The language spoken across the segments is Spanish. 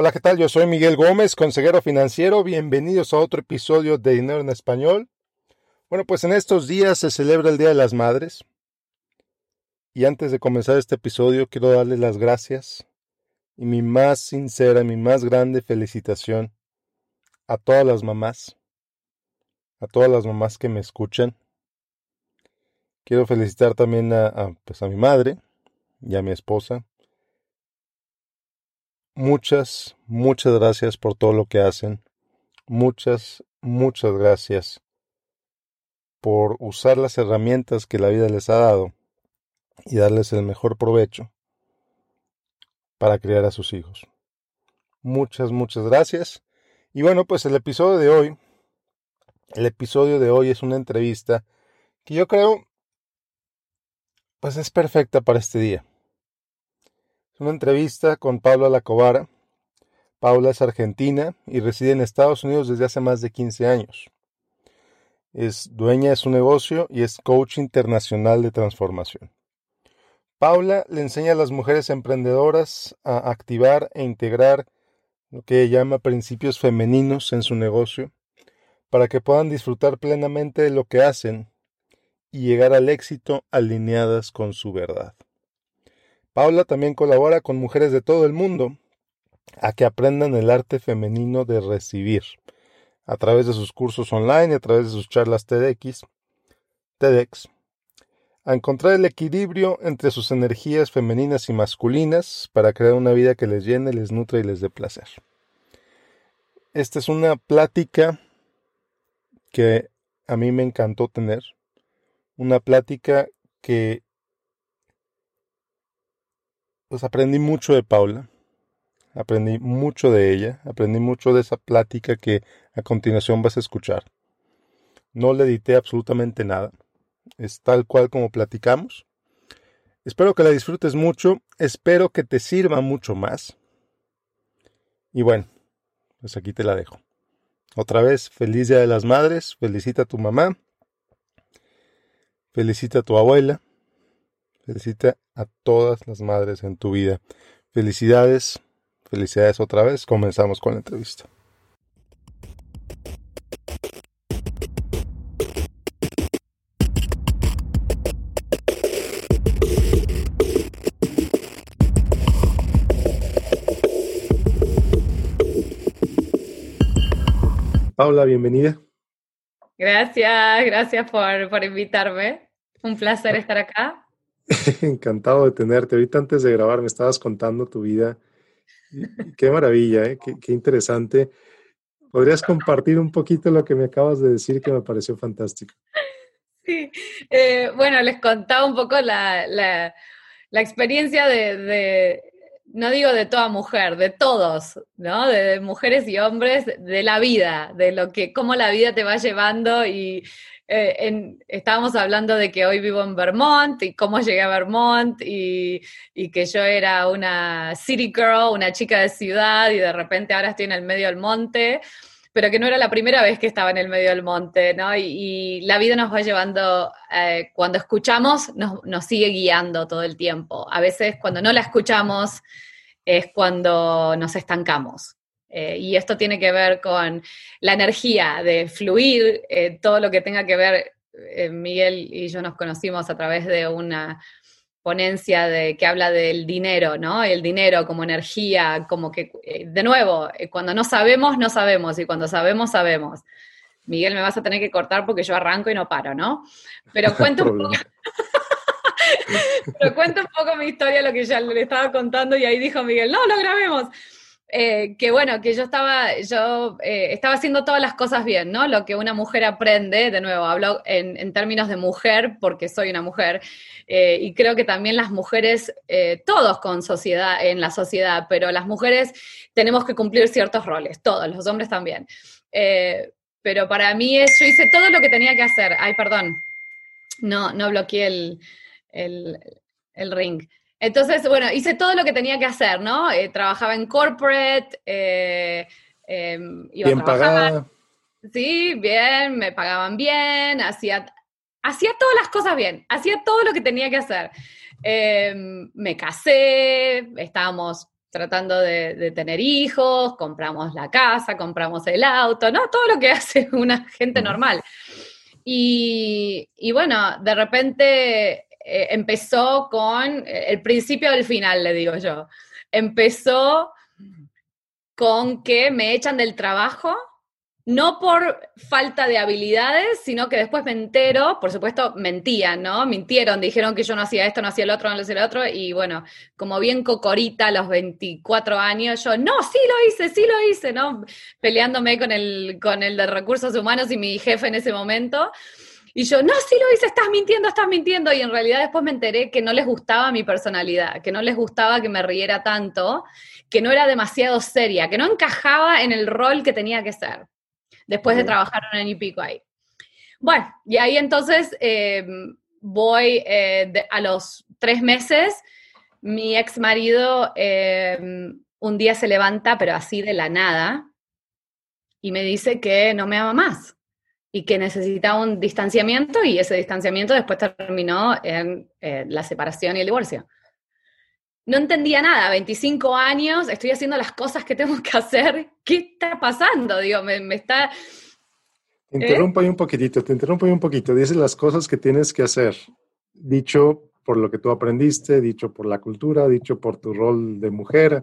Hola, ¿qué tal? Yo soy Miguel Gómez, consejero financiero. Bienvenidos a otro episodio de Dinero en Español. Bueno, pues en estos días se celebra el Día de las Madres. Y antes de comenzar este episodio, quiero darles las gracias y mi más sincera, mi más grande felicitación a todas las mamás, a todas las mamás que me escuchan. Quiero felicitar también a, pues a mi madre y a mi esposa, Muchas, muchas gracias por todo lo que hacen. Muchas, muchas gracias por usar las herramientas que la vida les ha dado y darles el mejor provecho para criar a sus hijos. Muchas, muchas gracias. Y bueno, pues el episodio de hoy, el episodio de hoy es una entrevista que yo creo, pues es perfecta para este día una entrevista con Paula Lacobara. Paula es argentina y reside en Estados Unidos desde hace más de 15 años. Es dueña de su negocio y es coach internacional de transformación. Paula le enseña a las mujeres emprendedoras a activar e integrar lo que ella llama principios femeninos en su negocio para que puedan disfrutar plenamente de lo que hacen y llegar al éxito alineadas con su verdad. Paula también colabora con mujeres de todo el mundo a que aprendan el arte femenino de recibir a través de sus cursos online y a través de sus charlas TEDx, TEDx a encontrar el equilibrio entre sus energías femeninas y masculinas para crear una vida que les llene, les nutra y les dé placer. Esta es una plática que a mí me encantó tener, una plática que pues aprendí mucho de Paula, aprendí mucho de ella, aprendí mucho de esa plática que a continuación vas a escuchar. No le edité absolutamente nada, es tal cual como platicamos. Espero que la disfrutes mucho, espero que te sirva mucho más. Y bueno, pues aquí te la dejo. Otra vez, feliz Día de las Madres, felicita a tu mamá, felicita a tu abuela, Felicita a todas las madres en tu vida. Felicidades, felicidades otra vez. Comenzamos con la entrevista. Paula, bienvenida. Gracias, gracias por, por invitarme. Un placer estar acá. Encantado de tenerte. Ahorita antes de grabar me estabas contando tu vida. Qué maravilla, ¿eh? qué, interesante. ¿Podrías compartir un poquito lo que me acabas de decir que me pareció fantástico? Sí, eh, bueno, les contaba un poco la, la, experiencia de, no digo de toda mujer, de todos, ¿no? De, mujeres y hombres, de la vida, de lo que, cómo la vida te va llevando y eh, estábamos hablando de que hoy vivo en Vermont y cómo llegué a Vermont y, que yo era una city girl, una chica de ciudad y de repente ahora estoy en el medio del monte, pero que no era la primera vez que estaba en el medio del monte, ¿no? Y, la vida nos va llevando, eh, cuando escuchamos, nos, nos sigue guiando todo el tiempo. A veces cuando no la escuchamos es cuando nos estancamos. Eh, y esto tiene que ver con la energía de fluir, eh, todo lo que tenga que ver, eh, Miguel y yo nos conocimos a través de una ponencia de, que habla del dinero, ¿no? El dinero como energía, como que, de nuevo, cuando no sabemos, no sabemos, y cuando sabemos, sabemos. Miguel, me vas a tener que cortar porque yo arranco y no paro, ¿no? Pero cuento un poco... Pero cuento un poco mi historia, lo que ya le estaba contando, y ahí dijo Miguel, no, lo grabemos. Eh, que bueno, que yo estaba, yo eh, estaba haciendo todas las cosas bien, ¿no? Lo que una mujer aprende, de nuevo, hablo en, términos de mujer porque soy una mujer, eh, y creo que también las mujeres, todos con sociedad, en la sociedad, pero las mujeres tenemos que cumplir ciertos roles, todos, los hombres también. pero para mí es, yo hice todo lo que tenía que hacer. Ay, perdón, no, no bloqueé el, el, el ring. Entonces, bueno, hice todo lo que tenía que hacer, ¿no? Eh, trabajaba en corporate, eh, em, iba bien pagada. Sí, bien, me pagaban bien, hacía, hacía todas las cosas bien, hacía todo lo que tenía que hacer. Em, me casé, estábamos tratando de, tener hijos, compramos la casa, compramos el auto, ¿no? Todo lo que hace una gente normal. Y, bueno, de repente eh, empezó con el principio del final, le digo yo. Empezó con que me echan del trabajo no por falta de habilidades, sino que después me entero, por supuesto, mentían, ¿no? Mintieron, dijeron que yo no hacía esto, no hacía el otro, no hacía el otro, y bueno, como bien cocorita a los 24 años, yo, no, sí lo hice, sí lo hice, ¿no? Peleándome con el, con el de recursos humanos y mi jefe en ese momento. Y yo, no, sí lo hice, estás mintiendo, estás mintiendo. Y en realidad después me enteré que no les gustaba mi personalidad, que no les gustaba que me riera tanto, que no era demasiado seria, que no encajaba en el rol que tenía que ser después de trabajar un año y pico ahí. Bueno, y ahí entonces eh, voy eh, a los tres meses, mi ex marido eh, un día se levanta, pero así de la nada, y me dice que no me ama más y que necesitaba un distanciamiento y ese distanciamiento después terminó en la separación y el divorcio. No entendía nada, 25 años, estoy haciendo las cosas que tengo que hacer, ¿qué está pasando? Digo, me, está... Te interrumpo ahí un poquitito, te interrumpo ahí un poquito, dices las cosas que tienes que hacer, dicho por lo que tú aprendiste, dicho por la cultura, dicho por tu rol de mujer,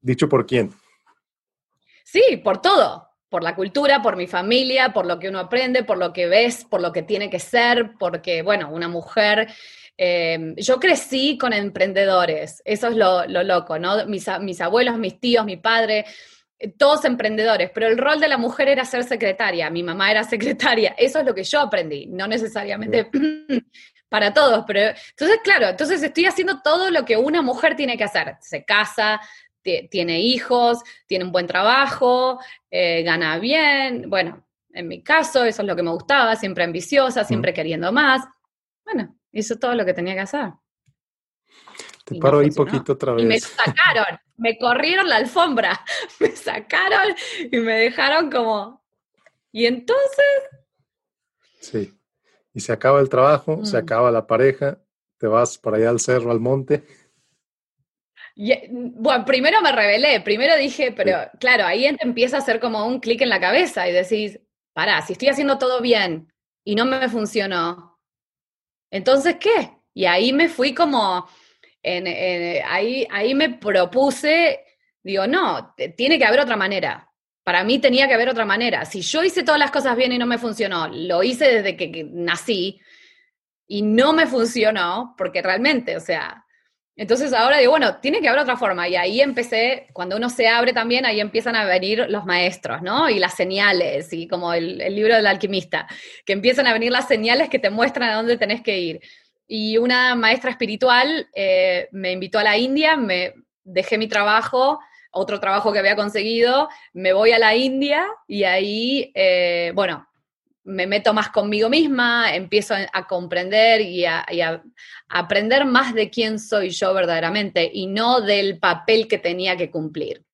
dicho por quién. Sí, por todo, por la cultura, por mi familia, por lo que uno aprende, por lo que ves, por lo que tiene que ser, porque, bueno, una mujer Em, yo crecí con emprendedores, eso es lo, loco, ¿no? Mis, abuelos, mis tíos, mi padre, eh, todos emprendedores, pero el rol de la mujer era ser secretaria, mi mamá era secretaria, eso es lo que yo aprendí, no necesariamente para todos, pero entonces, claro, entonces estoy haciendo todo lo que una mujer tiene que hacer, se casa, tiene hijos, tiene un buen trabajo, eh, gana bien, bueno, en mi caso eso es lo que me gustaba, siempre ambiciosa, siempre queriendo más, bueno, Hizo todo lo que tenía que hacer. Te paro ahí poquito otra vez. Y me sacaron, me corrieron la alfombra, me sacaron y me dejaron como... Y entonces... Sí. Y se acaba el trabajo, se mm. acaba la pareja, te vas por allá al cerro, al monte. Bueno, primero me rebelé, primero dije, pero claro, ahí empieza a hacer como un clic en la cabeza y decís, pará, si estoy haciendo todo bien y no me funcionó, entonces, ¿qué? Y ahí me fui como, ahí, ahí me propuse, digo, no, tiene que haber otra manera. Para mí tenía que haber otra manera. Si yo hice todas las cosas bien y no me funcionó, lo hice desde que nací y no me funcionó, porque realmente, o sea, entonces ahora digo, bueno, tiene que haber otra forma. Y ahí empecé, cuando uno se abre también, ahí empiezan a venir los maestros, ¿no? Y las señales, y como el, libro del alquimista, que empiezan a venir las señales que te muestran a dónde tenés que ir. Y una maestra espiritual eh, me invitó a la India, me dejé mi trabajo, otro trabajo que había conseguido, me voy a la India y ahí, eh, bueno, me meto más conmigo misma, empiezo a comprender y a, aprender más de quién soy yo verdaderamente y no del papel que tenía que cumplir.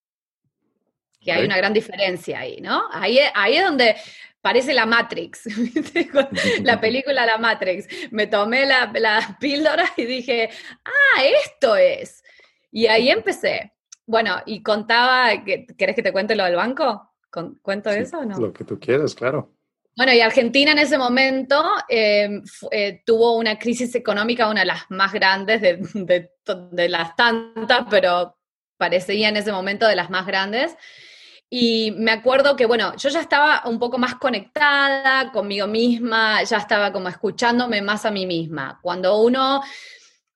Que hay una gran diferencia ahí, ¿no? Ahí, ahí es donde parece la Matrix, la película La Matrix. Me tomé la, la píldora y dije, ah, esto es. Y ahí empecé. Bueno, y contaba, ¿querés que te cuente lo del banco? ¿Cuento eso o no? Lo que tú quieras, claro. Bueno, y Argentina en ese momento em, eh, tuvo una crisis económica, una de las más grandes de, de, las tantas, pero parecía en ese momento de las más grandes. Y me acuerdo que, bueno, yo ya estaba un poco más conectada conmigo misma, ya estaba como escuchándome más a mí misma. Cuando uno,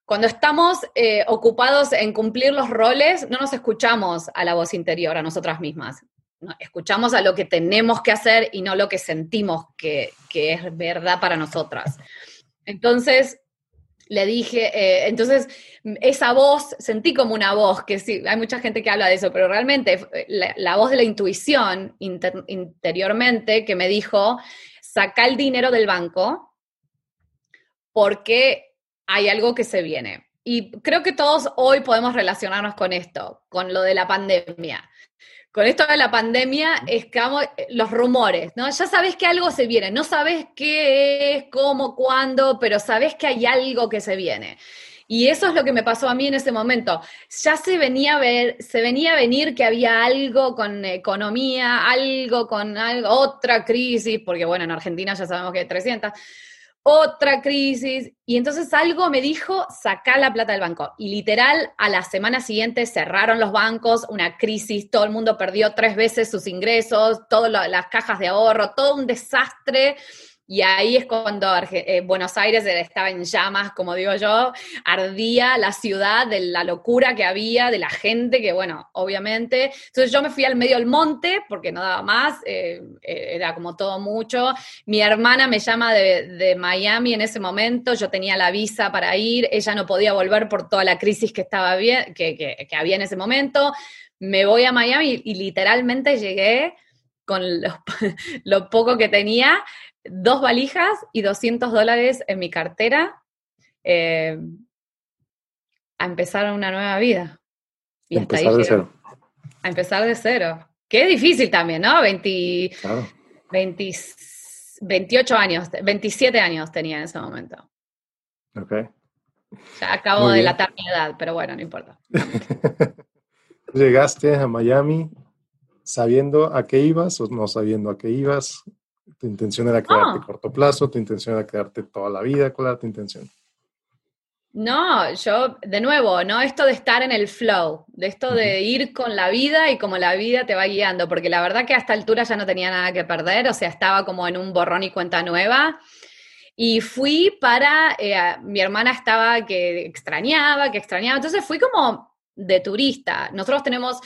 cuando estamos eh, ocupados en cumplir los roles, no nos escuchamos a la voz interior, a nosotras mismas escuchamos a lo que tenemos que hacer y no lo que sentimos que, es verdad para nosotras. Entonces, le dije, eh, entonces esa voz, sentí como una voz, que sí, hay mucha gente que habla de eso, pero realmente la, voz de la intuición interiormente que me dijo, saca el dinero del banco porque hay algo que se viene. Y creo que todos hoy podemos relacionarnos con esto, con lo de la pandemia con esto de la pandemia es que eh, los rumores, ¿no? Ya sabes que algo se viene, no sabes qué es, cómo, cuándo, pero sabes que hay algo que se viene. Y eso es lo que me pasó a mí en ese momento. Ya se venía a ver, se venía a venir que había algo con economía, algo con algo, otra crisis, porque bueno, en Argentina ya sabemos que hay 300 otra crisis. Y entonces algo me dijo, saca la plata del banco. Y literal, a la semana siguiente cerraron los bancos, una crisis, todo el mundo perdió tres veces sus ingresos, todas las cajas de ahorro, todo un desastre. Y ahí es cuando eh, Buenos Aires estaba en llamas, como digo yo, ardía la ciudad de la locura que había, de la gente, que bueno, obviamente. Entonces yo me fui al medio del monte porque no daba más, eh, eh, era como todo mucho. Mi hermana me llama de, Miami en ese momento, yo tenía la visa para ir, ella no podía volver por toda la crisis que, estaba bien, que, había en ese momento. Me voy a Miami y, literalmente llegué con lo poco que tenía, dos valijas y 200 dólares en mi cartera eh, a empezar una nueva vida. Y hasta empezar de cero. A empezar de cero. Qué difícil también, ¿no? 20, 28 años, 27 años tenía en ese momento. Ok. Ya acabo de latar mi edad, pero bueno, no importa. Llegaste a Miami sabiendo a qué ibas o no sabiendo a qué ibas, ¿Tu intención era quedarte a corto plazo? ¿Tu intención era quedarte toda la vida? ¿Cuál era tu intención? No, yo, de nuevo, ¿no? Esto de estar en el flow, de esto de ir con la vida y como la vida te va guiando, porque la verdad que a esta altura ya no tenía nada que perder, o sea, estaba como en un borrón y cuenta nueva. Y fui para, eh, mi hermana estaba que extrañaba, que extrañaba, entonces fui como de turista. Nosotros tenemos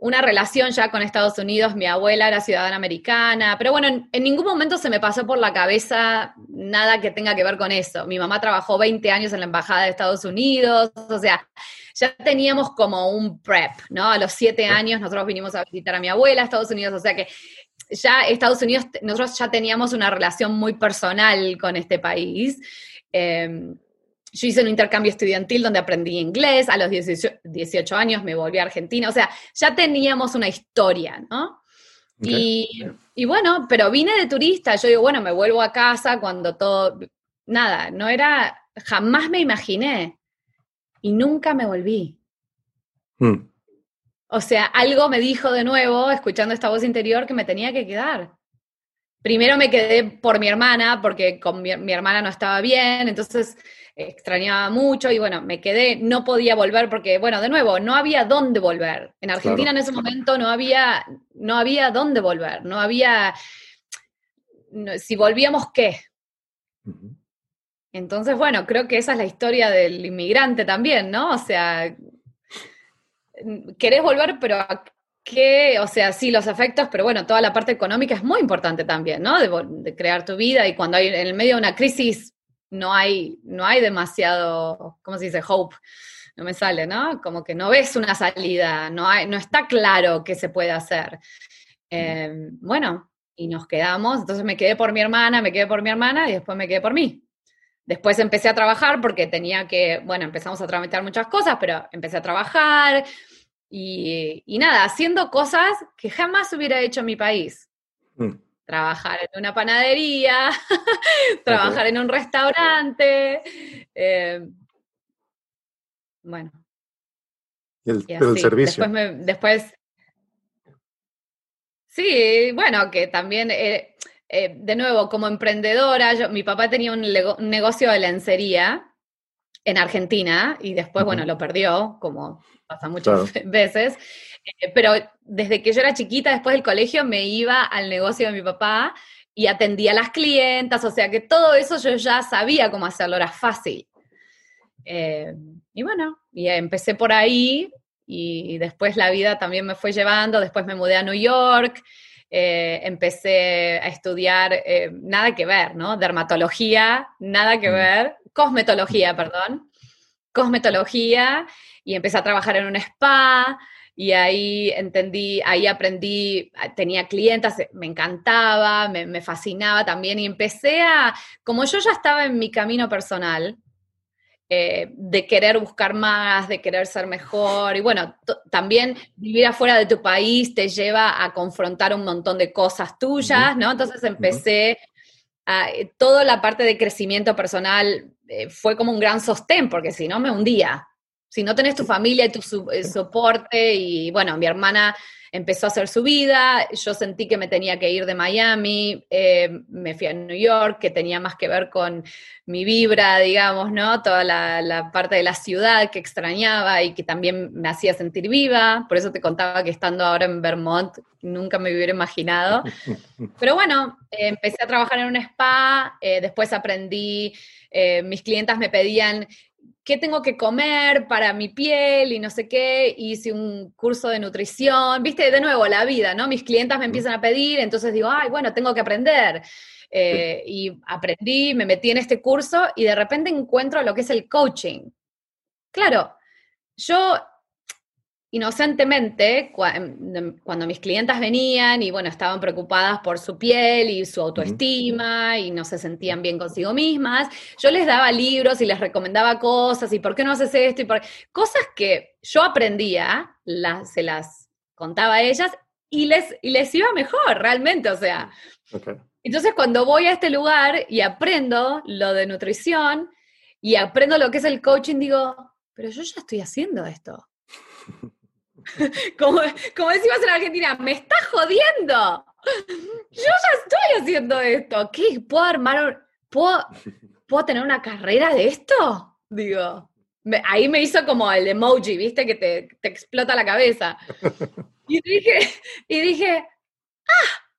una relación ya con Estados Unidos, mi abuela era ciudadana americana, pero bueno, en, ningún momento se me pasó por la cabeza nada que tenga que ver con eso. Mi mamá trabajó 20 años en la Embajada de Estados Unidos, o sea, ya teníamos como un prep, ¿no? A los siete años nosotros vinimos a visitar a mi abuela a Estados Unidos, o sea que ya Estados Unidos, nosotros ya teníamos una relación muy personal con este país. Em, yo hice un intercambio estudiantil donde aprendí inglés, a los 18, años me volví a Argentina, o sea, ya teníamos una historia, ¿no? Y, y, bueno, pero vine de turista, yo digo, bueno, me vuelvo a casa cuando todo, nada, no era, jamás me imaginé y nunca me volví. Hmm. O sea, algo me dijo de nuevo, escuchando esta voz interior, que me tenía que quedar. Primero me quedé por mi hermana, porque con mi hermana no estaba bien, entonces extrañaba mucho y bueno, me quedé, no podía volver porque, bueno, de nuevo, no había dónde volver. En Argentina en ese momento no había, no había dónde volver, no había, si volvíamos, ¿qué? Entonces, bueno, creo que esa es la historia del inmigrante también, ¿no? O sea, querés volver, pero ¿a qué? O sea, sí, los efectos, pero bueno, toda la parte económica es muy importante también, ¿no? De, de crear tu vida y cuando hay en el medio de una crisis no hay, no hay demasiado, ¿cómo se dice? Hope. No me sale, ¿no? Como que no ves una salida, no, hay, no está claro qué se puede hacer. Em, bueno, y nos quedamos, entonces me quedé por mi hermana, me quedé por mi hermana y después me quedé por mí. Después empecé a trabajar porque tenía que, bueno, empezamos a tramitar muchas cosas, pero empecé a trabajar y, nada, haciendo cosas que jamás hubiera hecho en mi país. Mm trabajar en una panadería, trabajar en un restaurante. Eh, bueno. Y el, servicio. Después, después, sí, bueno, que también, eh, eh, de nuevo, como emprendedora, yo, mi papá tenía un, negocio de lencería en Argentina y después, bueno, lo perdió, como pasa muchas veces. Pero desde que yo era chiquita, después del colegio, me iba al negocio de mi papá y atendía a las clientas, o sea que todo eso yo ya sabía cómo hacerlo, era fácil. Eh, y bueno, y empecé por ahí y después la vida también me fue llevando, después me mudé a New York, eh, empecé a estudiar, nada que ver, ¿no? Dermatología, nada que mm. ver, cosmetología, perdón, cosmetología, y empecé a trabajar en un spa, y ahí entendí, ahí aprendí, tenía clientas, me encantaba, me, fascinaba también y empecé a, como yo ya estaba en mi camino personal, eh, de querer buscar más, de querer ser mejor. Y bueno, también vivir afuera de tu país te lleva a confrontar un montón de cosas tuyas, ¿no? Entonces empecé toda la parte de crecimiento personal eh, fue como un gran sostén, porque si no me hundía. Si no tenés tu familia y tu eh, soporte, y bueno, mi hermana empezó a hacer su vida, yo sentí que me tenía que ir de Miami, eh, me fui a New York, que tenía más que ver con mi vibra, digamos, ¿no? Toda la, parte de la ciudad que extrañaba y que también me hacía sentir viva, por eso te contaba que estando ahora en Vermont nunca me hubiera imaginado. Pero bueno, empecé a trabajar en un spa, eh, después aprendí, eh, mis clientas me pedían qué tengo que comer para mi piel y no sé qué, hice un curso de nutrición, viste, de nuevo, la vida, ¿no? Mis clientas me empiezan a pedir, entonces digo, ay, bueno, tengo que aprender. Eh, y aprendí, me metí en este curso y de repente encuentro lo que es el coaching. Claro, yo inocentemente, em, cuando mis clientas venían y bueno, estaban preocupadas por su piel y su autoestima y no se sentían bien consigo mismas, yo les daba libros y les recomendaba cosas y por qué no haces esto y por cosas que yo aprendía, las, se las contaba a ellas y les, y les iba mejor realmente, o sea. Entonces cuando voy a este lugar y aprendo lo de nutrición y aprendo lo que es el coaching, digo, pero yo ya estoy haciendo esto. como, como decimos en Argentina, me está jodiendo. Yo ya estoy haciendo esto. ¿Qué? ¿Puedo armar, puedo, ¿puedo tener una carrera de esto? Digo, ahí me hizo como el emoji, ¿viste? Que te, te explota la cabeza. Y dije, y dije, ah,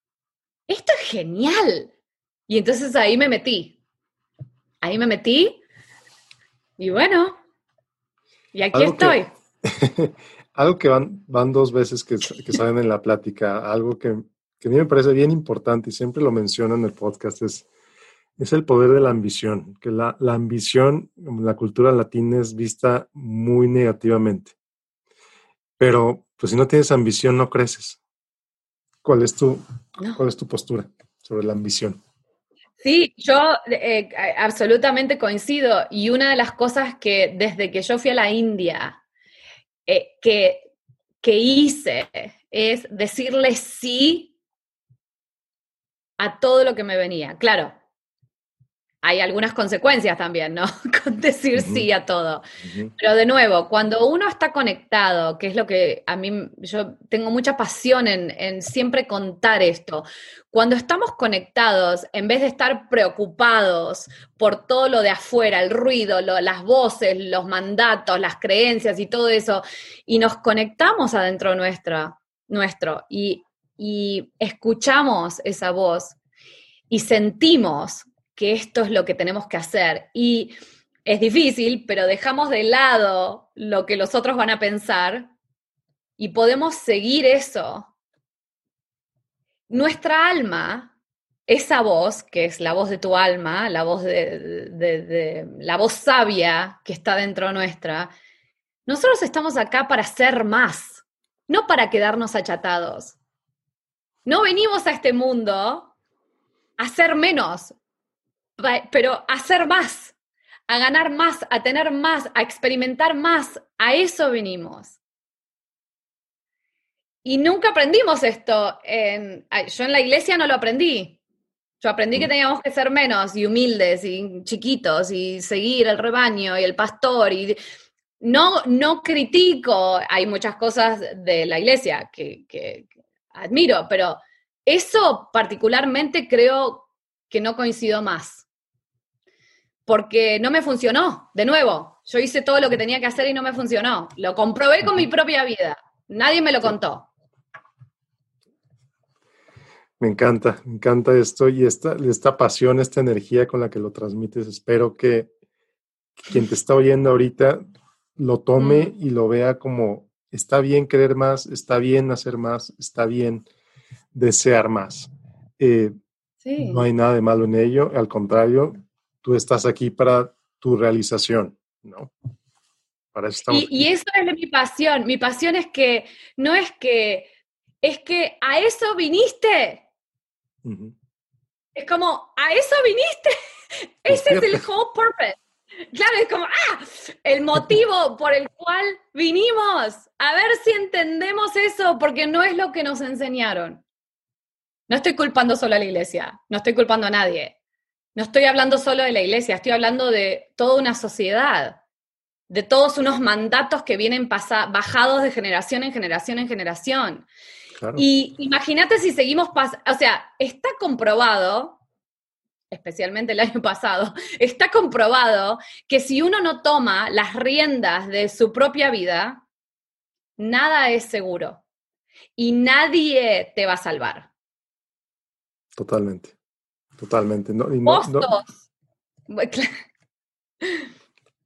esto es genial. Y entonces ahí me metí. Ahí me metí. Y bueno, y aquí estoy. algo que van, van dos veces que, que salen en la plática, algo que, que, a mí me parece bien importante y siempre lo menciono en el podcast, es, es el poder de la ambición, que la, la ambición en la cultura latina es vista muy negativamente. Pero pues si no tienes ambición no creces. ¿Cuál es tu, cuál es tu postura sobre la ambición? Sí, yo eh, absolutamente coincido. Y una de las cosas que desde que yo fui a la India eh, que, que hice es decirle sí a todo lo que me venía. Claro, hay algunas consecuencias también, ¿no? Con decir sí a todo. Pero de nuevo, cuando uno está conectado, que es lo que a mí, yo tengo mucha pasión en, siempre contar esto, cuando estamos conectados, en vez de estar preocupados por todo lo de afuera, el ruido, las voces, los mandatos, las creencias y todo eso, y nos conectamos adentro nuestra, nuestro y, y escuchamos esa voz y sentimos que esto es lo que tenemos que hacer. Y es difícil, pero dejamos de lado lo que los otros van a pensar y podemos seguir eso. Nuestra alma, esa voz, que es la voz de tu alma, la voz de, la voz sabia que está dentro nuestra, nosotros estamos acá para ser más, no para quedarnos achatados. No venimos a este mundo a ser menos, pero hacer más, a ganar más, a tener más, a experimentar más, a eso venimos. Y nunca aprendimos esto. En, yo en la iglesia no lo aprendí. Yo aprendí que mm. teníamos que ser menos y humildes y chiquitos y seguir el rebaño y el pastor. Y no, no critico, hay muchas cosas de la iglesia que, que admiro, pero eso particularmente creo que no coincido más porque no me funcionó. De nuevo, yo hice todo lo que tenía que hacer y no me funcionó. Lo comprobé con mi propia vida. Nadie me lo contó. Me encanta, me encanta esto y esta, esta pasión, esta energía con la que lo transmites. Espero que quien te está oyendo ahorita lo tome y lo vea como está bien querer más, está bien hacer más, está bien desear más. Eh, no hay nada de malo en ello, al contrario, tú estás aquí para tu realización, ¿no? Para eso y, y, eso es mi pasión. Mi pasión es que, no es que, es que a eso viniste. Es como, a eso viniste. Ese es el whole purpose. Claro, es como, ah, el motivo por el cual vinimos. A ver si entendemos eso, porque no es lo que nos enseñaron. No estoy culpando solo a la iglesia, no estoy culpando a nadie. No estoy hablando solo de la iglesia, estoy hablando de toda una sociedad, de todos unos mandatos que vienen bajados de generación en generación en generación. Y imagínate si seguimos pasando, o sea, está comprobado, especialmente el año pasado, está comprobado que si uno no toma las riendas de su propia vida, nada es seguro y nadie te va a salvar. Totalmente, totalmente. No, no,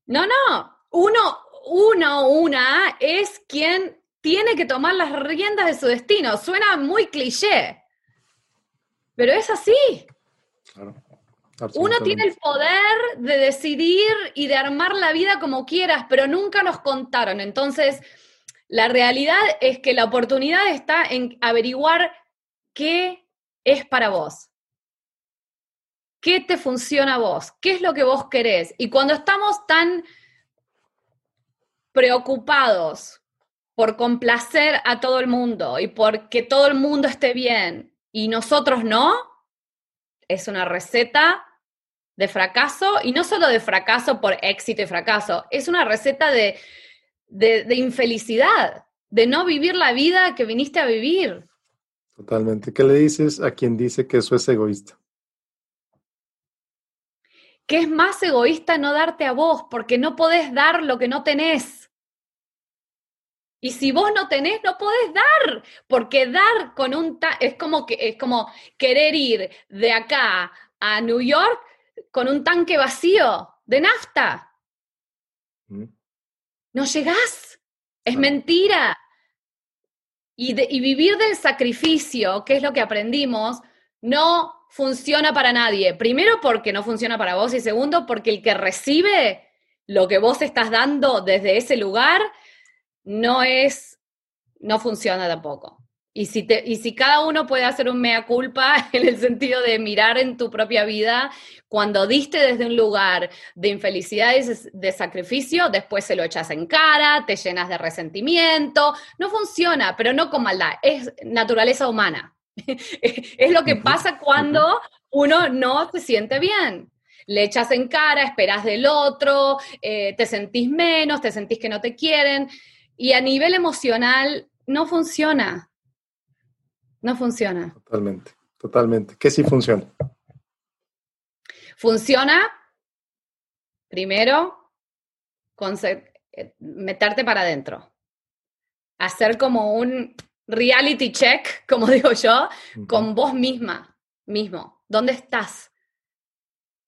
no, no, uno, uno, una es quien tiene que tomar las riendas de su destino. Suena muy cliché, pero es así. Uno tiene el poder de decidir y de armar la vida como quieras, pero nunca nos contaron. Entonces, la realidad es que la oportunidad está en averiguar qué es para vos. ¿Qué te funciona a vos? ¿Qué es lo que vos querés? Y cuando estamos tan preocupados por complacer a todo el mundo y por que todo el mundo esté bien y nosotros no, es una receta de fracaso y no solo de fracaso por éxito y fracaso, es una receta de, de, infelicidad, de no vivir la vida que viniste a vivir. Totalmente. ¿Qué le dices a quien dice que eso es egoísta? Que es más egoísta no darte a vos, porque no podés dar lo que no tenés. Y si vos no tenés, no podés dar, porque dar con un es como que es como querer ir de acá a New York con un tanque vacío de nafta. Mm. No llegás. Es mentira. Y, y vivir del sacrificio, que es lo que aprendimos, no funciona para nadie. Primero porque no funciona para vos y segundo porque el que recibe lo que vos estás dando desde ese lugar no es, no funciona tampoco. Y si, te, y si cada uno puede hacer un mea culpa en el sentido de mirar en tu propia vida, cuando diste desde un lugar de infelicidad y de sacrificio, después se lo echas en cara, te llenas de resentimiento, no funciona, pero no con maldad, es naturaleza humana. es lo que pasa cuando uno no se siente bien le echas en cara, esperas del otro, eh, te sentís menos, te sentís que no te quieren. Y a nivel emocional no funciona. No funciona. Totalmente, totalmente. ¿Qué sí funciona? Funciona, primero, eh, meterte para adentro. Hacer como un reality check, como digo yo, con vos misma, mismo. ¿Dónde estás?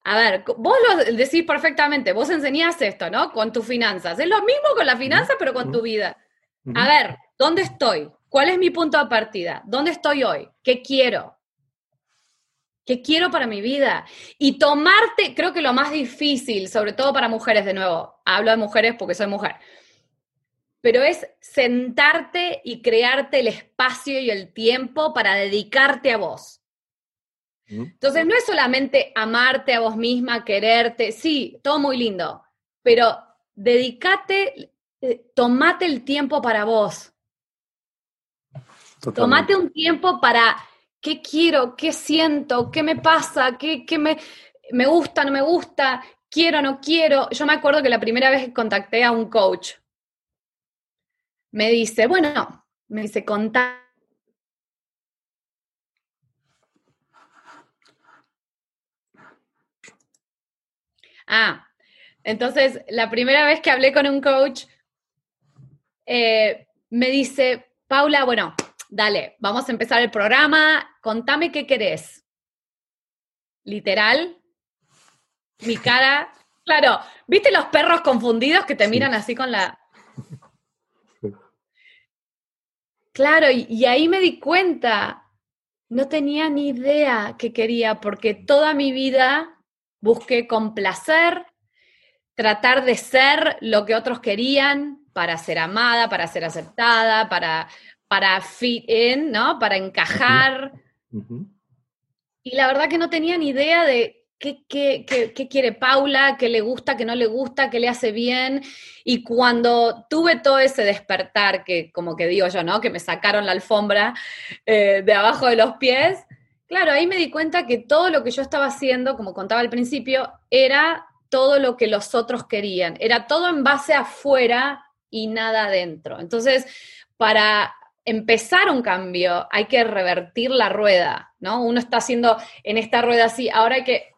A ver, vos lo decís perfectamente, vos enseñás esto, ¿no? Con tus finanzas. Es lo mismo con las finanzas, pero con tu vida. A ver, ¿dónde estoy? ¿Cuál es mi punto de partida? ¿Dónde estoy hoy? ¿Qué quiero? ¿Qué quiero para mi vida? Y tomarte, creo que lo más difícil, sobre todo para mujeres, de nuevo, hablo de mujeres porque soy mujer, pero es sentarte y crearte el espacio y el tiempo para dedicarte a vos. Entonces no es solamente amarte a vos misma, quererte, sí, todo muy lindo, pero dedícate, eh, tomate el tiempo para vos. Tomate un tiempo para qué quiero, qué siento, qué me pasa, qué, qué me, me gusta, no me gusta, quiero, no quiero. Yo me acuerdo que la primera vez que contacté a un coach, me dice, bueno, me dice, contá Ah, entonces la primera vez que hablé con un coach, eh, me dice, Paula, bueno, dale, vamos a empezar el programa, contame qué querés. Literal, mi cara, claro, ¿viste los perros confundidos que te miran así con la... Claro, y, y, ahí me di cuenta, no tenía ni idea qué quería, porque toda mi vida Busqué complacer, tratar de ser lo que otros querían para ser amada, para ser aceptada, para, para fit in, ¿no? Para encajar. Y la verdad que no tenía ni idea de qué, quiere Paula, qué le gusta, qué no le gusta, qué le hace bien. Y cuando tuve todo ese despertar, que como que digo yo, ¿no? Que me sacaron la alfombra eh, de abajo de los pies, Claro, ahí me di cuenta que todo lo que yo estaba haciendo, como contaba al principio, era todo lo que los otros querían. Era todo en base afuera y nada adentro. Entonces, para empezar un cambio hay que revertir la rueda, ¿no? Uno está haciendo en esta rueda así, ahora hay que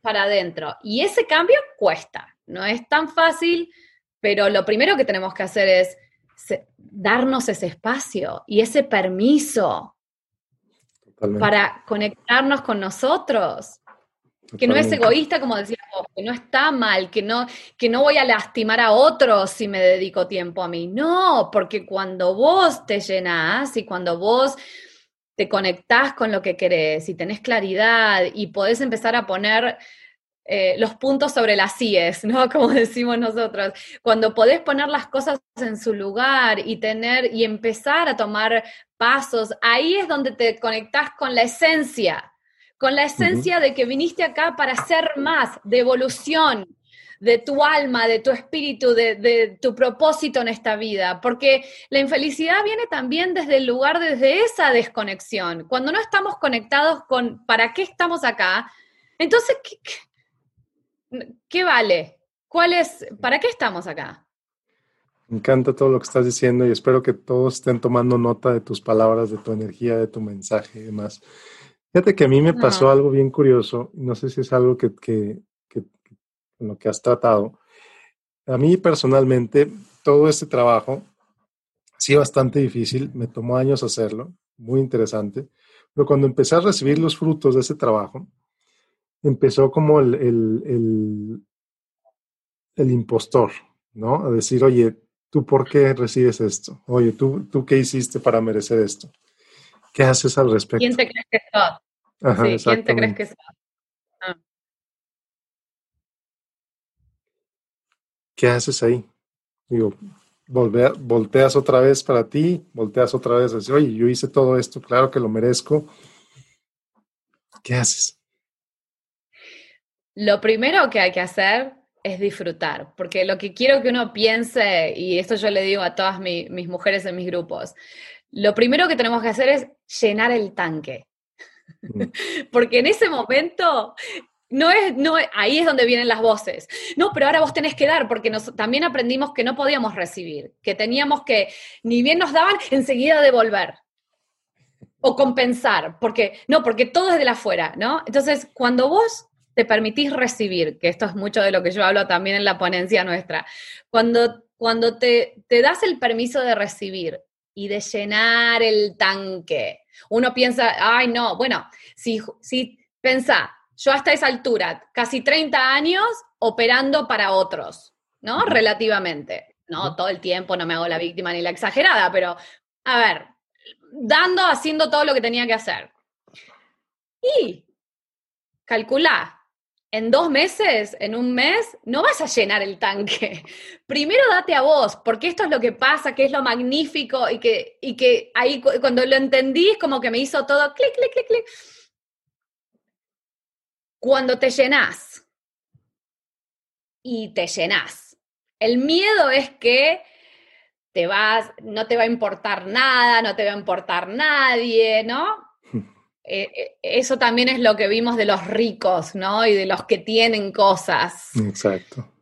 para adentro. Y ese cambio cuesta, no es tan fácil, pero lo primero que tenemos que hacer es darnos ese espacio y ese permiso para conectarnos con nosotros. Que no es egoísta, como decíamos, que no está mal, que no, que no voy a lastimar a otros si me dedico tiempo a mí. No, porque cuando vos te llenás y cuando vos te conectás con lo que querés y tenés claridad y podés empezar a poner eh, los puntos sobre las IES, ¿no? Como decimos nosotros. Cuando podés poner las cosas en su lugar y tener y empezar a tomar pasos, ahí es donde te conectás con la esencia, con la esencia de que viniste acá para ser más, de evolución, de tu alma, de tu espíritu, de, de, tu propósito en esta vida, porque la infelicidad viene también desde el lugar, desde esa desconexión. Cuando no estamos conectados con para qué estamos acá, entonces, ¿qué, ¿qué vale? ¿Cuál es, para qué estamos acá? Me encanta todo lo que estás diciendo y espero que todos estén tomando nota de tus palabras, de tu energía, de tu mensaje y demás. Fíjate que a mí me pasó algo bien curioso, no sé si es algo que, que, en lo que has tratado. A mí personalmente, todo este trabajo ha sido bastante difícil, me tomó años hacerlo, muy interesante, pero cuando empecé a recibir los frutos de ese trabajo, empezó como el, el, el, impostor, ¿no? A decir, oye, ¿tú por qué recibes esto? Oye, ¿tú, ¿tú qué hiciste para merecer esto? ¿Qué haces al respecto? ¿Quién te crees que sos? sí, ¿quién te crees que sos? Ah. ¿Qué haces ahí? Digo, volteas otra vez para ti, volteas otra vez así, oye, yo hice todo esto, claro que lo merezco. ¿Qué haces? Lo primero que hay que hacer es disfrutar, porque lo que quiero que uno piense, y esto yo le digo a todas mis mujeres en mis grupos, lo primero que tenemos que hacer es llenar el tanque. Mm. porque en ese momento no es, no ahí es donde vienen las voces. No, pero ahora vos tenés que dar, porque nos, también aprendimos que no podíamos recibir, que teníamos que, ni bien nos daban, enseguida devolver. O compensar, porque, no, porque todo es de la afuera, ¿no? Entonces, cuando vos te permitís recibir, que esto es mucho de lo que yo hablo también en la ponencia nuestra, cuando, cuando te, te das el permiso de recibir y de llenar el tanque, uno piensa, ay no, bueno, si, si pensa, yo hasta esa altura, casi 30 años operando para otros, ¿no? Relativamente. No todo el tiempo, no me hago la víctima ni la exagerada, pero a ver, dando, haciendo todo lo que tenía que hacer. Y calculá, en dos meses, en un mes, no vas a llenar el tanque. Primero date a vos, porque esto es lo que pasa, que es lo magnífico y que, y que ahí cuando lo entendí es como que me hizo todo clic, clic, clic, clic. Cuando te llenas y te llenas, el miedo es que te vas, no te va a importar nada, no te va a importar nadie, ¿no? Eh, eh, eso también es lo que vimos de los ricos, ¿no? Y de los que tienen cosas. Exacto.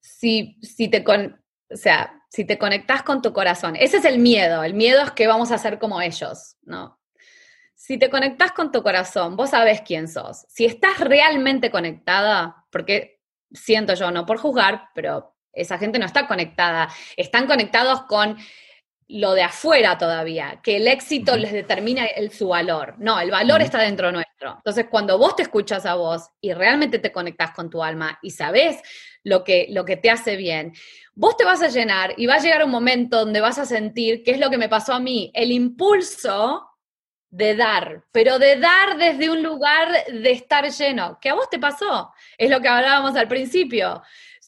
Si, si te con, o sea, si te conectas con tu corazón, ese es el miedo. El miedo es que vamos a ser como ellos, ¿no? Si te conectas con tu corazón, vos sabés quién sos. Si estás realmente conectada, porque siento yo, no por juzgar, pero esa gente no está conectada. Están conectados con lo de afuera todavía, que el éxito les determina el, su valor. No, el valor está dentro nuestro. Entonces, cuando vos te escuchas a vos y realmente te conectas con tu alma y sabes lo que, lo que te hace bien, vos te vas a llenar y va a llegar un momento donde vas a sentir, que es lo que me pasó a mí, el impulso de dar, pero de dar desde un lugar de estar lleno, que a vos te pasó. Es lo que hablábamos al principio.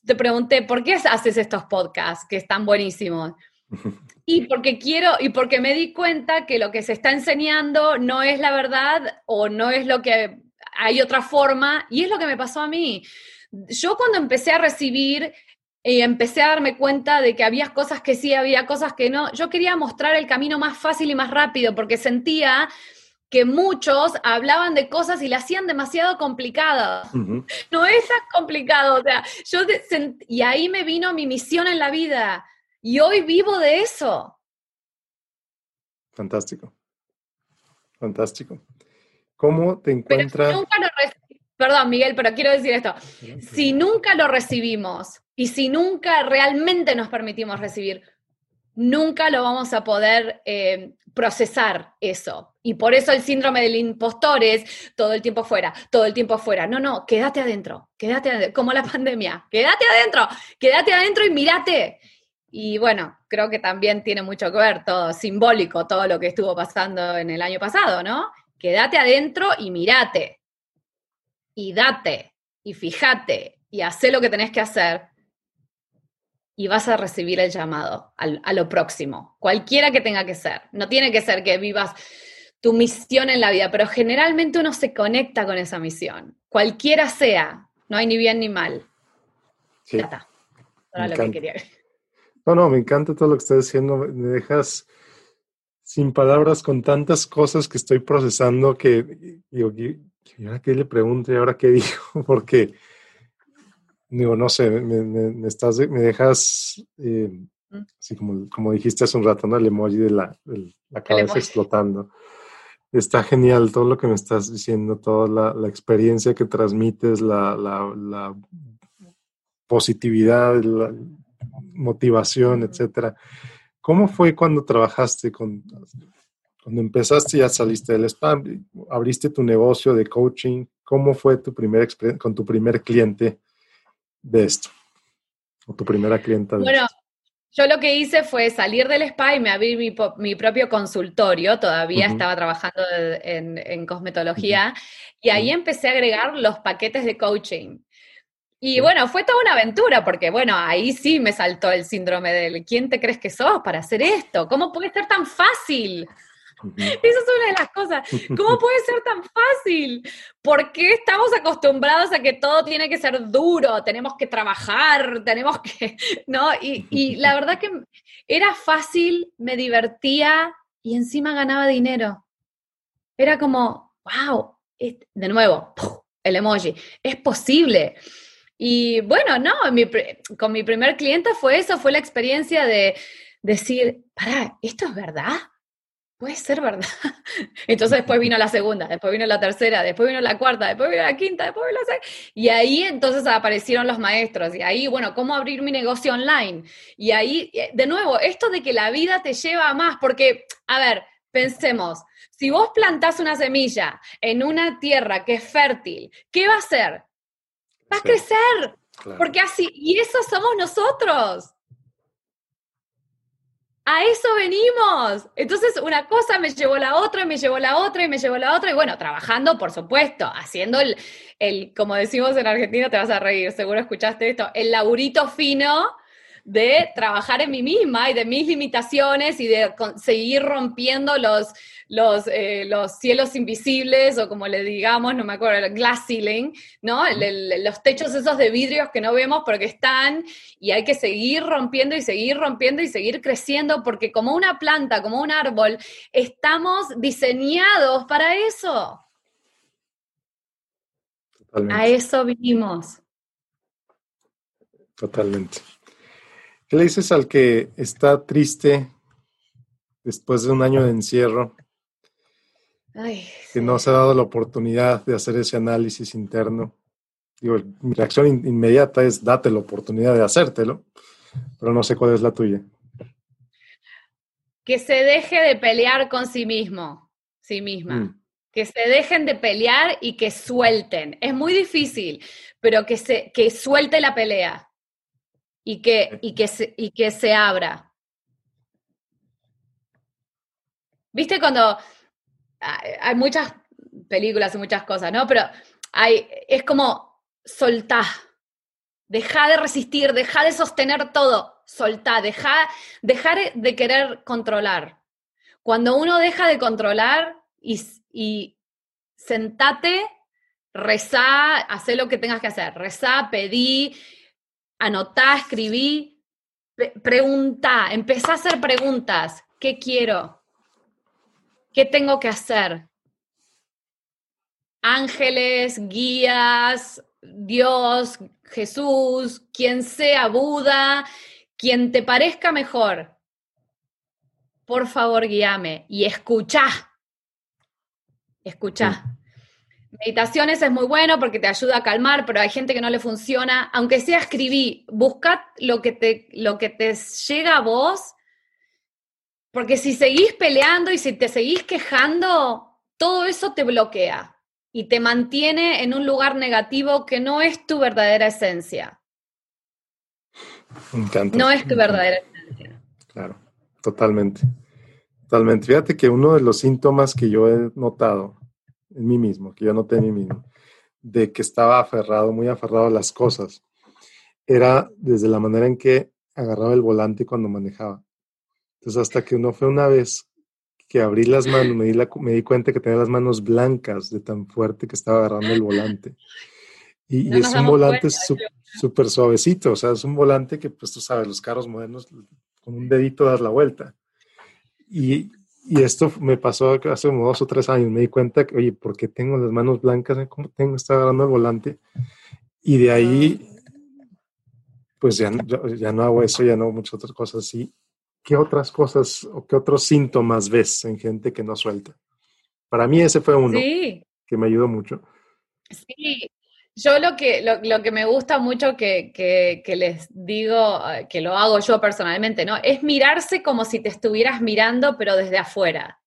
Te pregunté, ¿por qué haces estos podcasts que están buenísimos? Y porque quiero, y porque me di cuenta que lo que se está enseñando no es la verdad o no es lo que hay otra forma, y es lo que me pasó a mí. Yo cuando empecé a recibir y empecé a darme cuenta de que había cosas que sí, había cosas que no, yo quería mostrar el camino más fácil y más rápido porque sentía que muchos hablaban de cosas y las hacían demasiado complicadas. No es tan complicado, o sea, yo y ahí me vino mi misión en la vida y hoy vivo de eso. Fantástico. Fantástico. ¿Cómo te encuentras? Perdón, Miguel, pero quiero decir esto. Si nunca lo recibimos y si nunca realmente nos permitimos recibir, nunca lo vamos a poder eh, procesar eso. Y por eso el síndrome del impostor es todo el tiempo fuera, todo el tiempo fuera. No, no, quédate adentro, quédate adentro, como la pandemia, quédate adentro, quédate adentro y mírate. Y bueno, creo que también tiene mucho que ver todo simbólico, todo lo que estuvo pasando en el año pasado, ¿no? Quédate adentro y mírate. Y date, y fíjate, y hace lo que tenés que hacer y vas a recibir el llamado a lo próximo, cualquiera que tenga que ser. No tiene que ser que vivas tu misión en la vida, pero generalmente uno se conecta con esa misión, cualquiera sea, no hay ni bien ni mal. Sí. Ya está. lo que quería. No, no, me encanta todo lo que estás diciendo. Me dejas sin palabras con tantas cosas que estoy procesando que digo, ¿y ahora qué le pregunto y ahora qué digo? Porque digo, no sé, me, estás, me dejas, eh, mm. así como, como dijiste hace un rato, ¿no? El emoji de la, la cabeza explotando. Está genial todo lo que me estás diciendo, toda la, la experiencia que transmites, la, la positividad, la motivación, etcétera. ¿Cómo fue cuando trabajaste con, cuando empezaste ya saliste del spam, abriste tu negocio de coaching? ¿Cómo fue tu primer experiencia con tu primer cliente? de esto? ¿O tu primera clienta? bueno, yo lo que hice fue salir del spa y me abrí mi, propio consultorio, todavía estaba trabajando en, cosmetología, y ahí empecé a agregar los paquetes de coaching. Y bueno, fue toda una aventura, porque bueno, ahí sí me saltó el síndrome del ¿quién te crees que sos para hacer esto? ¿Cómo puede ser tan fácil? Esa es una de las cosas. ¿Cómo puede ser tan fácil? ¿Por qué estamos acostumbrados a que todo tiene que ser duro? Tenemos que trabajar, tenemos que, ¿no? Y, y la verdad que era fácil, me divertía y encima ganaba dinero. Era como, wow, de nuevo, el emoji, es posible. Y bueno, no, con mi primer cliente fue eso, fue la experiencia de decir, para, ¿esto es verdad? Puede ser verdad. Entonces después vino la segunda, después vino la tercera, después vino la cuarta, después vino la quinta, después vino la sexta. Y ahí entonces aparecieron los maestros. Y ahí, bueno, ¿cómo abrir mi negocio online? Y ahí, eh, de nuevo, esto de que la vida te lleva a más, porque, a ver, pensemos, si vos plantás una semilla en una tierra que es fértil, ¿qué va a hacer? Va a crecer. Porque así, y eso somos nosotros. A eso venimos. Entonces, una cosa me llevó la otra, me llevó la otra, y me llevó la otra. Y bueno, trabajando, por supuesto, haciendo el, el, como decimos en Argentina, te vas a reír, seguro escuchaste esto, el laburito fino de trabajar en mí misma y de mis limitaciones y de seguir rompiendo los, los, eh, los cielos invisibles o como le digamos, no me acuerdo, el glass ceiling, ¿no? los techos esos de vidrios que no vemos porque están y hay que seguir rompiendo y seguir rompiendo y seguir creciendo porque como una planta, como un árbol, estamos diseñados para eso. A eso vivimos. Totalmente. ¿Qué le dices al que está triste después de un año de encierro? que no se ha dado la oportunidad de hacer ese análisis interno. Digo, mi reacción inmediata es date la oportunidad de hacértelo, pero no sé cuál es la tuya. Que se deje de pelear con sí mismo, sí misma. Mm. Que se dejen de pelear y que suelten. Es muy difícil, pero que, se, que suelte la pelea y que, y que, se, y que se abra. ¿Viste cuando hay muchas películas y muchas cosas, ¿no? Pero hay, es como soltá, deja de resistir, deja de sostener todo, soltá, deja, dejar de querer controlar. Cuando uno deja de controlar y, y sentate, rezá, hacé lo que tengas que hacer, rezá, pedí, anotá, escribí, pregunta, empezá a hacer preguntas. ¿Qué quiero? ¿Qué tengo que hacer? ángeles, guías, Dios, Jesús, quien sea Buda, quien te parezca mejor, por favor guíame y escucha. Escucha. Meditaciones es muy bueno porque te ayuda a calmar, pero hay gente que no le funciona. Aunque sea escribí, buscad lo que te, lo que te llega a vos, porque si seguís peleando y si te seguís quejando, todo eso te bloquea y te mantiene en un lugar negativo que no es tu verdadera esencia. Me encanta. No es tu verdadera esencia. Claro, totalmente. Totalmente. Fíjate que uno de los síntomas que yo he notado en mí mismo, que yo noté en mí mismo, de que estaba aferrado, muy aferrado a las cosas, era desde la manera en que agarraba el volante cuando manejaba. Entonces, hasta que uno fue una vez que abrí las manos, me di, me di cuenta que tenía las manos blancas de tan fuerte que estaba agarrando el volante. Y, es un volante súper suavecito, o sea, es un volante que, pues tú sabes, los carros modernos con un dedito das la vuelta. Y, y esto me pasó hace como dos o tres años, me di cuenta que, oye, ¿por qué tengo las manos blancas? ¿Cómo tengo? Estaba agarrando el volante. Y de ahí, pues ya, ya no hago eso, ya no hago muchas otras cosas así. ¿qué otras cosas o qué otros síntomas ves en gente que no suelta? Para mí ese fue uno que me ayudó mucho. Sí, yo lo que, lo, que me gusta mucho que, que, les digo, eh, que lo hago yo personalmente, ¿no? Es mirarse como si te estuvieras mirando, pero desde afuera.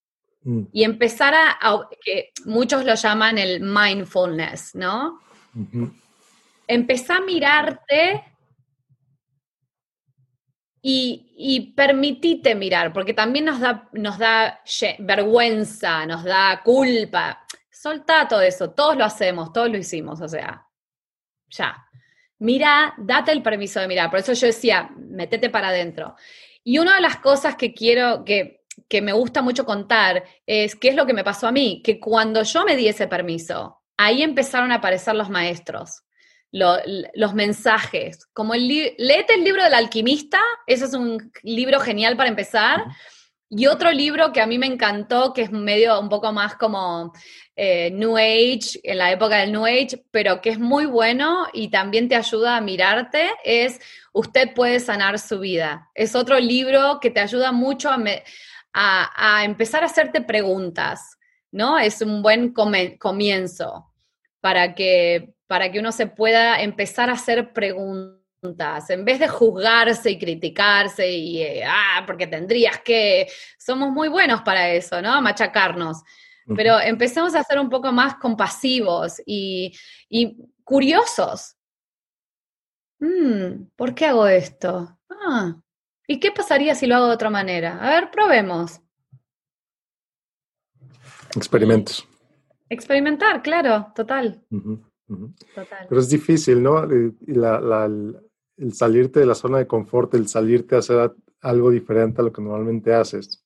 Mm. Y empezar a, que muchos lo llaman el mindfulness, ¿no? Empezar a mirarte y, y permitite mirar, porque también nos da, nos da vergüenza, nos da culpa. Solta todo eso, todos lo hacemos, todos lo hicimos, o sea, ya. Mira, date el permiso de mirar. Por eso yo decía, metete para adentro. Y una de las cosas que quiero, que, que me gusta mucho contar, es qué es lo que me pasó a mí, que cuando yo me di ese permiso, ahí empezaron a aparecer los maestros los mensajes. Como el léete el libro del alquimista, ese es un libro genial para empezar. Y otro libro que a mí me encantó, que es medio un poco más como eh, New Age, en la época del New Age, pero que es muy bueno y también te ayuda a mirarte, es Usted puede sanar su vida. Es otro libro que te ayuda mucho a, empezar a hacerte preguntas, ¿no? Es un buen comienzo para que para que uno se pueda empezar a hacer preguntas, en vez de juzgarse y criticarse y, eh, ah, porque tendrías que, somos muy buenos para eso, ¿no? Machacarnos. Pero empecemos a ser un poco más compasivos y, curiosos. Mm, ¿Por qué hago esto? Ah, ¿y qué pasaría si lo hago de otra manera? A ver, probemos. Experimentos. Experimentar, claro, total. Pero es difícil, ¿no? El salirte de la zona de confort, el salirte a hacer algo diferente a lo que normalmente haces.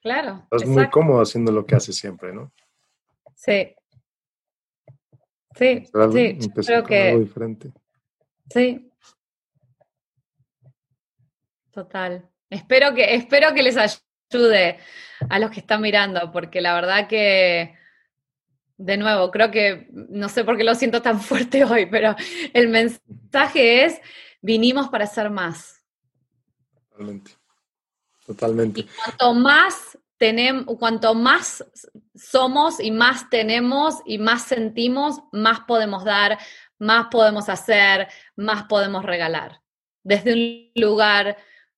Claro. Estás muy cómodo haciendo lo que haces siempre, ¿no? Sí. Sí, sí. Creo que... Algo diferente. Sí. Total. Espero que, espero que les ayude a los que están mirando, porque la verdad que de nuevo, creo que, no sé por qué lo siento tan fuerte hoy, pero el mensaje es, vinimos para ser más. Totalmente. Totalmente. Y cuanto más tenemos, cuanto más somos y más tenemos y más sentimos, más podemos dar, más podemos hacer, más podemos regalar. Desde un lugar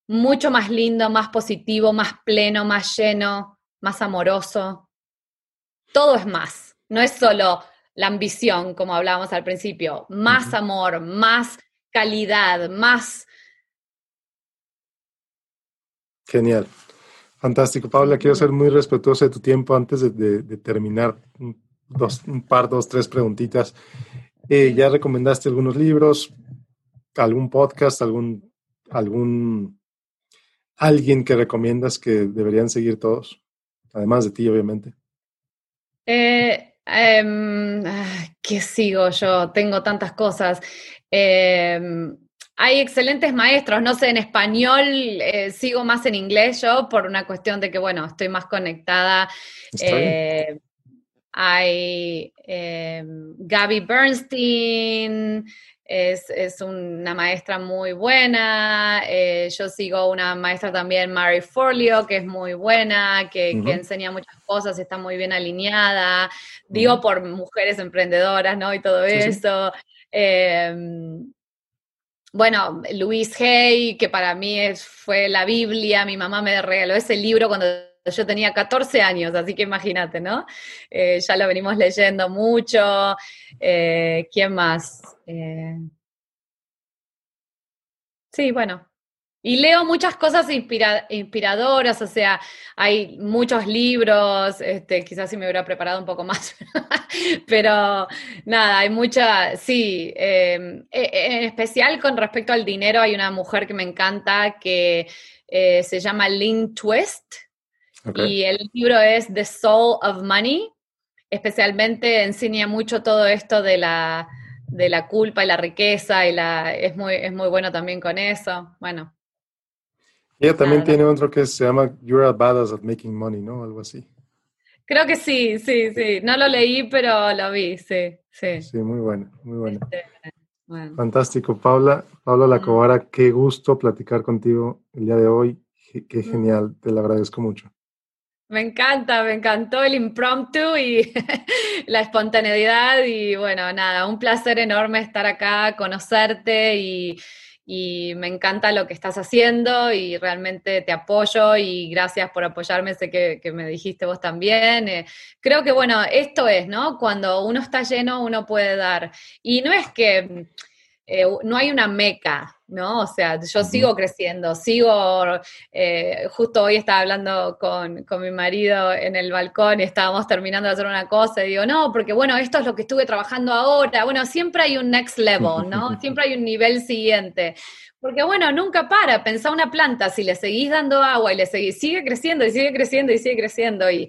mucho más lindo, más positivo, más pleno, más lleno, más amoroso. Todo es más. No es solo la ambición, como hablábamos al principio, más amor, más calidad, más... Genial. Fantástico. Paula, quiero ser muy respetuoso de tu tiempo antes de, terminar. Dos, un par, dos, tres preguntitas. Eh, ya recomendaste algunos libros, algún podcast, algún, algún, alguien que recomiendas que deberían seguir todos, además de ti, obviamente. Eh, Em, ¿Qué sigo yo? Tengo tantas cosas. Em, hay excelentes maestros, no sé, en español eh, sigo más en inglés yo por una cuestión de que, bueno, estoy más conectada. Eh, hay eh, Gaby Bernstein, es, una maestra muy buena. Eh, yo sigo una maestra también, Mary Forleo, que es muy buena, que, enseña muchas cosas, está muy bien alineada. Digo por mujeres emprendedoras, ¿no? Y todo eso. Em, bueno, Louise Hay, que para mí es, fue la Biblia, mi mamá me regaló ese libro cuando yo tenía 14 años, así que imagínate, ¿no? Eh, ya lo venimos leyendo mucho. Eh, ¿Quién más? Eh, sí, bueno. Y leo muchas cosas inspiradoras, o sea, hay muchos libros, este, quizás si me hubiera preparado un poco más, pero nada, hay mucha, sí, em, e, e, en especial con respecto al dinero, hay una mujer que me encanta que se llama Lynn Twist, y el libro es The Soul of Money. Especialmente enseña mucho todo esto de la, de la culpa y la riqueza y la es muy, es muy bueno también con eso. Bueno. Ella también tiene otro que se llama You're a Badass at Making Money, ¿no? Algo así. Creo que sí, sí, sí. No lo leí, pero lo vi, sí, sí. Sí, muy bueno, muy bueno. Este, Fantástico, Paula. Paula Lacobara, qué gusto platicar contigo el día de hoy. Qué genial, te lo agradezco mucho. Me encanta, me encantó el impromptu y la espontaneidad y bueno, nada, un placer enorme estar acá, conocerte y, me encanta lo que estás haciendo y realmente te apoyo y gracias por apoyarme, sé que, me dijiste vos también. Eh, creo que bueno, esto es, ¿no? Cuando uno está lleno, uno puede dar. Y no es que eh, no hay una meca, ¿no? O sea, yo sigo creciendo, sigo, eh, justo hoy estaba hablando con, mi marido en el balcón y estábamos terminando de hacer una cosa y digo, no, porque bueno, esto es lo que estuve trabajando ahora, bueno, siempre hay un next level, ¿no? Siempre hay un nivel siguiente. Porque bueno, nunca para, pensá una planta, si le seguís dando agua y le seguís, sigue creciendo y sigue creciendo y sigue creciendo y,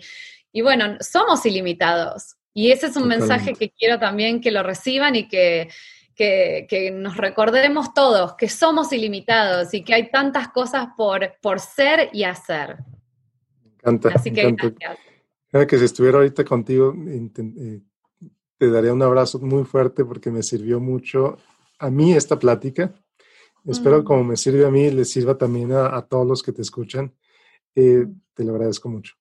y bueno, somos ilimitados. Y ese es un mensaje que quiero también que lo reciban y que, que, nos recordemos todos que somos ilimitados y que hay tantas cosas por, por ser y hacer. Me encanta. Así que gracias. que si estuviera ahorita contigo, eh, te daría un abrazo muy fuerte porque me sirvió mucho a mí esta plática. Espero mm. como me sirve a mí, le sirva también a, todos los que te escuchan. Eh, te lo agradezco mucho.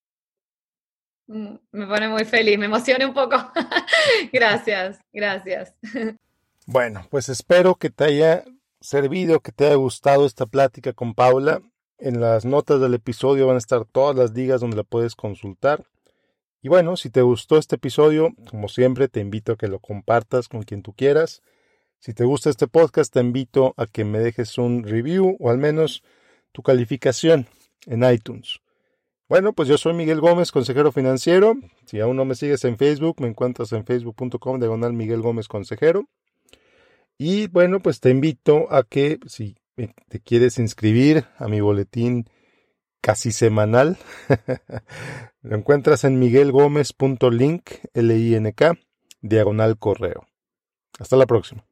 Mm, me pone muy feliz, me emociona un poco. gracias, gracias. Bueno, pues espero que te haya servido, que te haya gustado esta plática con Paula. En las notas del episodio van a estar todas las ligas donde la puedes consultar. Y bueno, si te gustó este episodio, como siempre, te invito a que lo compartas con quien tú quieras. Si te gusta este podcast, te invito a que me dejes un review o al menos tu calificación en iTunes. Bueno, pues yo soy Miguel Gómez, consejero financiero. Si aún no me sigues en Facebook, me encuentras en facebook.com diagonal Miguel Gómez Consejero. Y bueno, pues te invito a que si te quieres inscribir a mi boletín casi semanal, lo encuentras en miguelgomez.link, L-I-N-K, diagonal correo. Hasta la próxima.